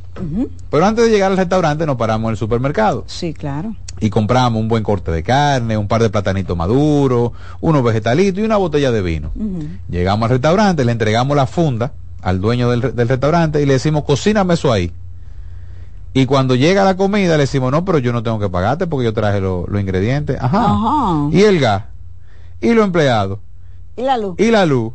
Pero antes de llegar al restaurante nos paramos en el supermercado. Sí, claro. Y compramos un buen corte de carne, un par de platanitos maduros, unos vegetalitos y una botella de vino. Llegamos al restaurante, le entregamos la funda al dueño del, restaurante y le decimos, cocíname eso ahí. Y cuando llega la comida le decimos, no, pero yo no tengo que pagarte porque yo traje los ingredientes. Ajá. Y el gas. Y los empleados. Y la luz. Y la luz.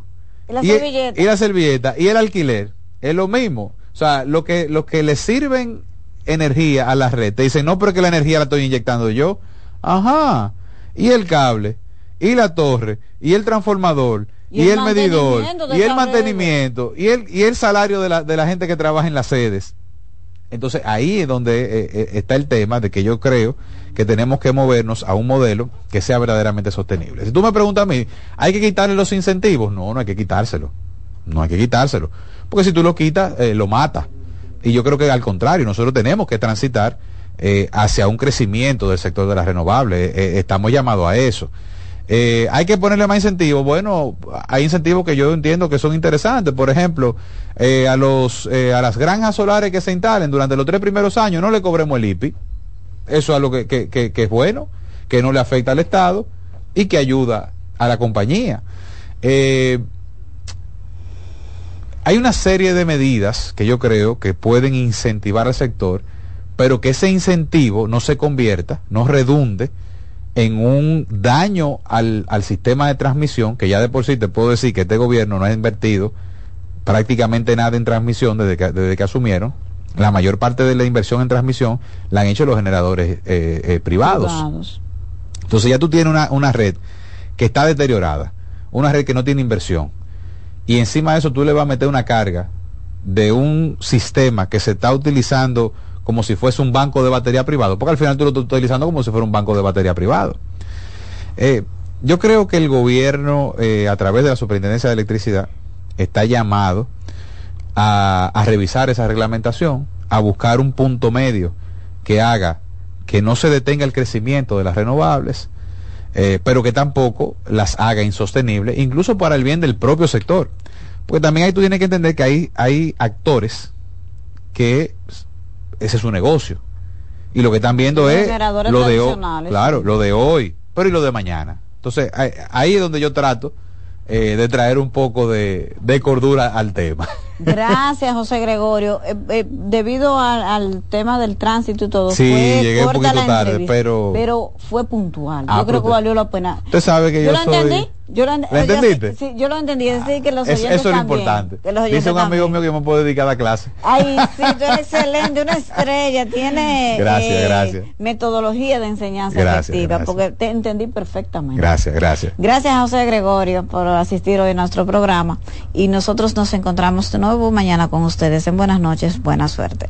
Y la servilleta. Y la servilleta. Y el alquiler. Es lo mismo. O sea, lo que, lo que le sirven energía a la red, te dicen, no, pero que la energía la estoy inyectando yo. Ajá. Y el cable, y la torre, y el transformador, y, el, medidor, y el mantenimiento, y el, y el salario de la, de la gente que trabaja en las sedes. Entonces ahí es donde eh, eh, está el tema de que yo creo que tenemos que movernos a un modelo que sea verdaderamente sostenible. Si tú me preguntas a mí, ¿hay que quitarle los incentivos? No, no hay que quitárselo. No hay que quitárselo. Porque si tú lo quitas, eh, lo mata. Y yo creo que al contrario, nosotros tenemos que transitar eh, hacia un crecimiento del sector de las renovables. Eh, estamos llamados a eso. hay que ponerle más incentivos. Bueno, hay incentivos que yo entiendo que son interesantes. Por ejemplo, a, los, a las granjas solares que se instalen durante los tres primeros años no le cobremos el IPI. Eso es algo que, que, que, es bueno, que no le afecta al Estado y que ayuda a la compañía. Eh, hay una serie de medidas que yo creo que pueden incentivar al sector, pero que ese incentivo no se convierta, no redunde en un daño al, sistema de transmisión, que ya de por sí te puedo decir que este gobierno no ha invertido prácticamente nada en transmisión desde que, desde que asumieron. La mayor parte de la inversión en transmisión la han hecho los generadores eh, eh, privados. Entonces ya tú tienes una, una red que está deteriorada, una red que no tiene inversión y encima de eso tú le vas a meter una carga de un sistema que se está utilizando como si fuese un banco de batería privado, porque al final tú lo estás utilizando como si fuera un banco de batería privado. Eh, yo creo que el gobierno, eh, a través de la Superintendencia de Electricidad, está llamado a, a revisar esa reglamentación, a buscar un punto medio que haga que no se detenga el crecimiento de las renovables, eh, pero que tampoco las haga insostenibles, incluso para el bien del propio sector. Porque también ahí tú tienes que entender que hay, hay actores que ese es su negocio. Y lo que están viendo es lo de hoy, claro, lo de hoy, pero y lo de mañana. Entonces, ahí es donde yo trato eh, de traer un poco de, cordura al tema. Gracias, José Gregorio. Eh, eh, debido al tema del tránsito y todo, sí, llegué un poquito tarde, pero... Pero fue puntual. Ah, yo creo que valió la pena. Usted sabe que yo, yo lo entendí. Yo lo, entendiste? sí, yo lo entendí. Es decir, que los eso es lo importante. Dice un amigo mío que me puede dedicar a clase. Ay, sí, tú eres excelente, una estrella. Tiene eh, metodología de enseñanza efectiva, porque te entendí perfectamente. Gracias, gracias. Gracias a José Gregorio por asistir hoy a nuestro programa. Y nosotros nos encontramos de nuevo mañana con ustedes. En buenas noches, buena suerte.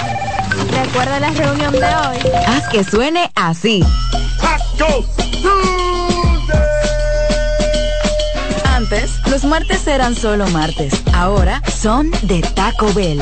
Recuerda la reunión de hoy. Haz que suene así. Antes, los martes eran solo martes. Ahora son de Taco Bell.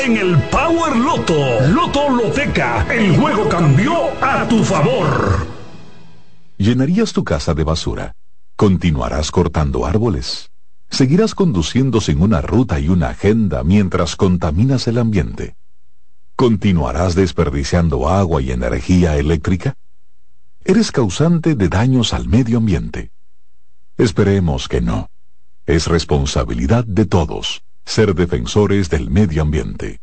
en el Power Loto. Loto Loteca. El juego cambió a tu favor. ¿Llenarías tu casa de basura? ¿Continuarás cortando árboles? ¿Seguirás conduciendo sin una ruta y una agenda mientras contaminas el ambiente? ¿Continuarás desperdiciando agua y energía eléctrica? ¿Eres causante de daños al medio ambiente? Esperemos que no. Es responsabilidad de todos ser defensores del medio ambiente.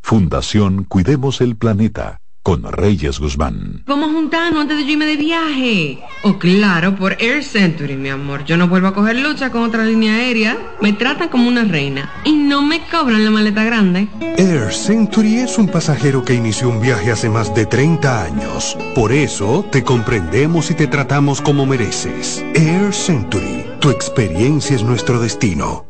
Fundación Cuidemos el Planeta con Reyes Guzmán. Vamos a juntarnos antes de yo irme de viaje. Oh, claro, por Air Century, mi amor. Yo no vuelvo a coger lucha con otra línea aérea. Me tratan como una reina y no me cobran la maleta grande. Air Century es un pasajero que inició un viaje hace más de 30 años. Por eso te comprendemos y te tratamos como mereces. Air Century, tu experiencia es nuestro destino.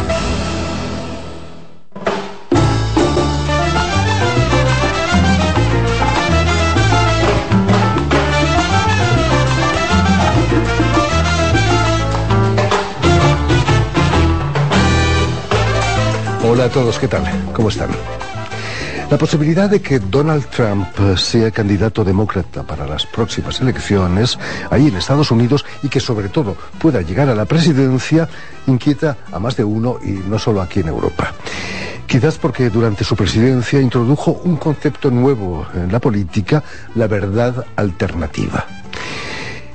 Hola a todos, ¿qué tal? ¿Cómo están? La posibilidad de que Donald Trump sea candidato demócrata para las próximas elecciones ahí en Estados Unidos y que sobre todo pueda llegar a la presidencia inquieta a más de uno y no solo aquí en Europa. Quizás porque durante su presidencia introdujo un concepto nuevo en la política, la verdad alternativa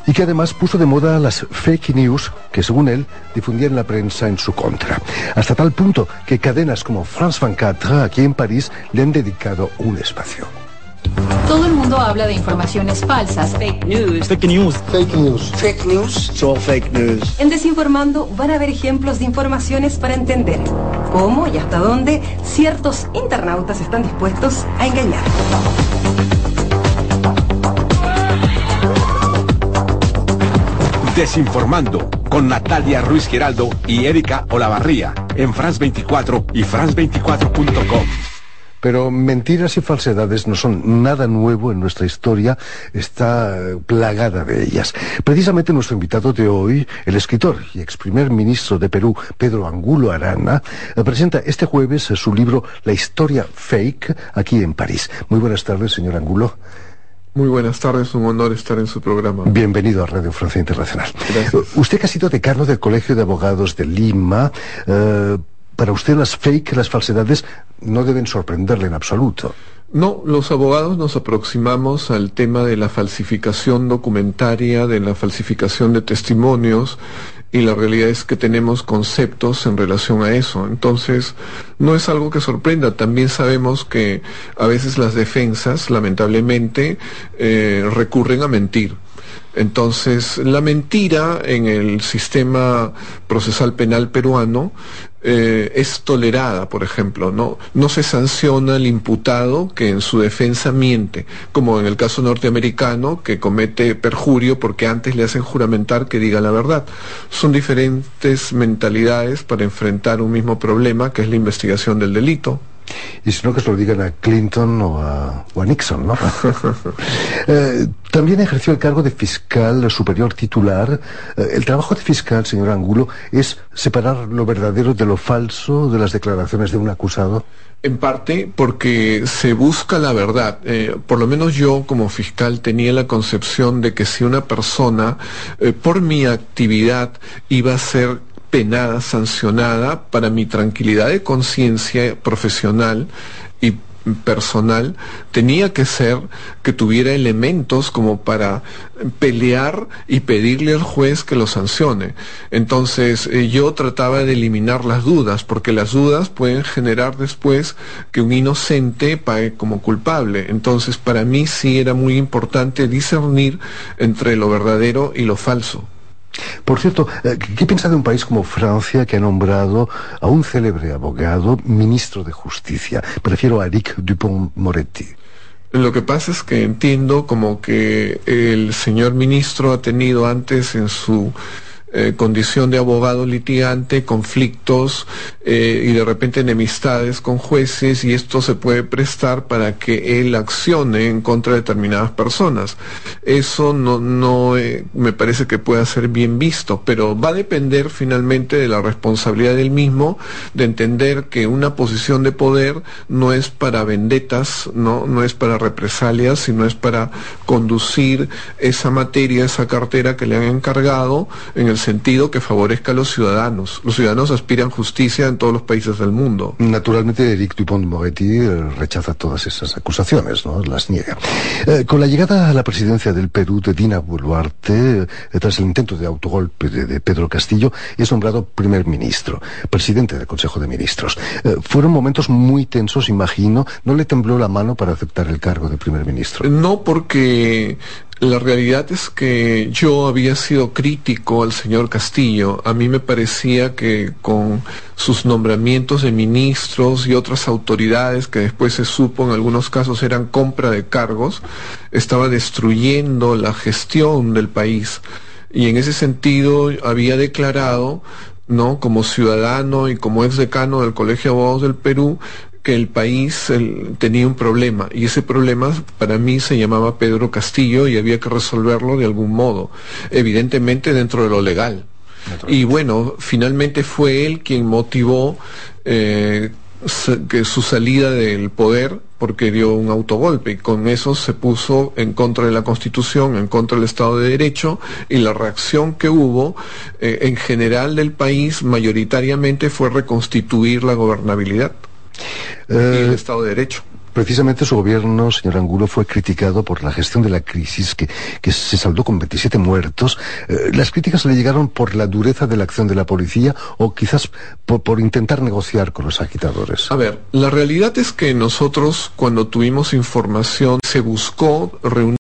y que además puso de moda las fake news que, según él, difundían la prensa en su contra. Hasta tal punto que cadenas como France 24 aquí en París le han dedicado un espacio. Todo el mundo habla de informaciones falsas. Fake news. Fake news. Fake news. Fake news. So fake news. En Desinformando van a ver ejemplos de informaciones para entender cómo y hasta dónde ciertos internautas están dispuestos a engañar. Desinformando con Natalia Ruiz Giraldo y Erika Olavarría en France 24 y France24.com. Pero mentiras y falsedades no son nada nuevo en nuestra historia, está plagada de ellas. Precisamente nuestro invitado de hoy, el escritor y ex primer ministro de Perú, Pedro Angulo Arana, presenta este jueves su libro La historia fake aquí en París. Muy buenas tardes, señor Angulo. Muy buenas tardes, un honor estar en su programa. Bienvenido a Radio Francia Internacional. Usted que ha sido decano del Colegio de Abogados de Lima, eh, para usted las fake, las falsedades, no deben sorprenderle en absoluto. No, los abogados nos aproximamos al tema de la falsificación documentaria, de la falsificación de testimonios, y la realidad es que tenemos conceptos en relación a eso. Entonces, no es algo que sorprenda. También sabemos que a veces las defensas, lamentablemente, eh, recurren a mentir. Entonces, la mentira en el sistema procesal penal peruano eh, es tolerada, por ejemplo, ¿no? No se sanciona al imputado que en su defensa miente, como en el caso norteamericano, que comete perjurio porque antes le hacen juramentar que diga la verdad. Son diferentes mentalidades para enfrentar un mismo problema, que es la investigación del delito. Y si no, que se lo digan a Clinton o a, o a Nixon, ¿no? Eh, también ejerció el cargo de fiscal superior titular. Eh, el trabajo de fiscal, señor Angulo, es separar lo verdadero de lo falso de las declaraciones de un acusado. En parte porque se busca la verdad. Eh, por lo menos yo como fiscal tenía la concepción de que si una persona eh, por mi actividad iba a ser penada, sancionada, para mi tranquilidad de conciencia profesional y personal, tenía que ser que tuviera elementos como para pelear y pedirle al juez que lo sancione. Entonces eh, yo trataba de eliminar las dudas, porque las dudas pueden generar después que un inocente pague como culpable. Entonces para mí sí era muy importante discernir entre lo verdadero y lo falso. Por cierto, eh, ¿qué piensa de un país como Francia que ha nombrado a un célebre abogado ministro de Justicia? Prefiero a Eric Dupont-Moretti. Lo que pasa es que entiendo como que el señor ministro ha tenido antes en su eh, condición de abogado litigante, conflictos eh, y de repente enemistades con jueces y esto se puede prestar para que él accione en contra de determinadas personas. Eso no, no eh, me parece que pueda ser bien visto, pero va a depender finalmente de la responsabilidad del mismo de entender que una posición de poder no es para vendetas, no, no es para represalias, sino es para conducir esa materia, esa cartera que le han encargado en el sentido que favorezca a los ciudadanos. Los ciudadanos aspiran justicia en todos los países del mundo. Naturalmente, Eric Dupont-Moretti eh, rechaza todas esas acusaciones, ¿no? Las niega. Eh, con la llegada a la presidencia del Perú de Dina Boluarte, eh, tras el intento de autogolpe de, de, Pedro Castillo, es nombrado primer ministro, presidente del Consejo de Ministros. Eh, fueron momentos muy tensos, imagino. ¿No le tembló la mano para aceptar el cargo de primer ministro? No, porque la realidad es que yo había sido crítico al señor Castillo. A mí me parecía que con sus nombramientos de ministros y otras autoridades que después se supo en algunos casos eran compra de cargos, estaba destruyendo la gestión del país. Y en ese sentido había declarado ¿no? como ciudadano y como ex decano del Colegio de Abogados del Perú, que el país el, tenía un problema y ese problema para mí se llamaba Pedro Castillo y había que resolverlo de algún modo, evidentemente dentro de lo legal. Y bueno, finalmente fue él quien motivó eh, que su salida del poder porque dio un autogolpe y con eso se puso en contra de la Constitución, en contra del Estado de Derecho y la reacción que hubo eh, en general del país mayoritariamente fue reconstituir la gobernabilidad y el Estado de Derecho. Precisamente su gobierno, señor Angulo, fue criticado por la gestión de la crisis que, que se saldó con 27 muertos. Eh, ¿Las críticas le llegaron por la dureza de la acción de la policía o quizás por, por, intentar negociar con los agitadores? A ver, la realidad es que nosotros cuando tuvimos información se buscó reunir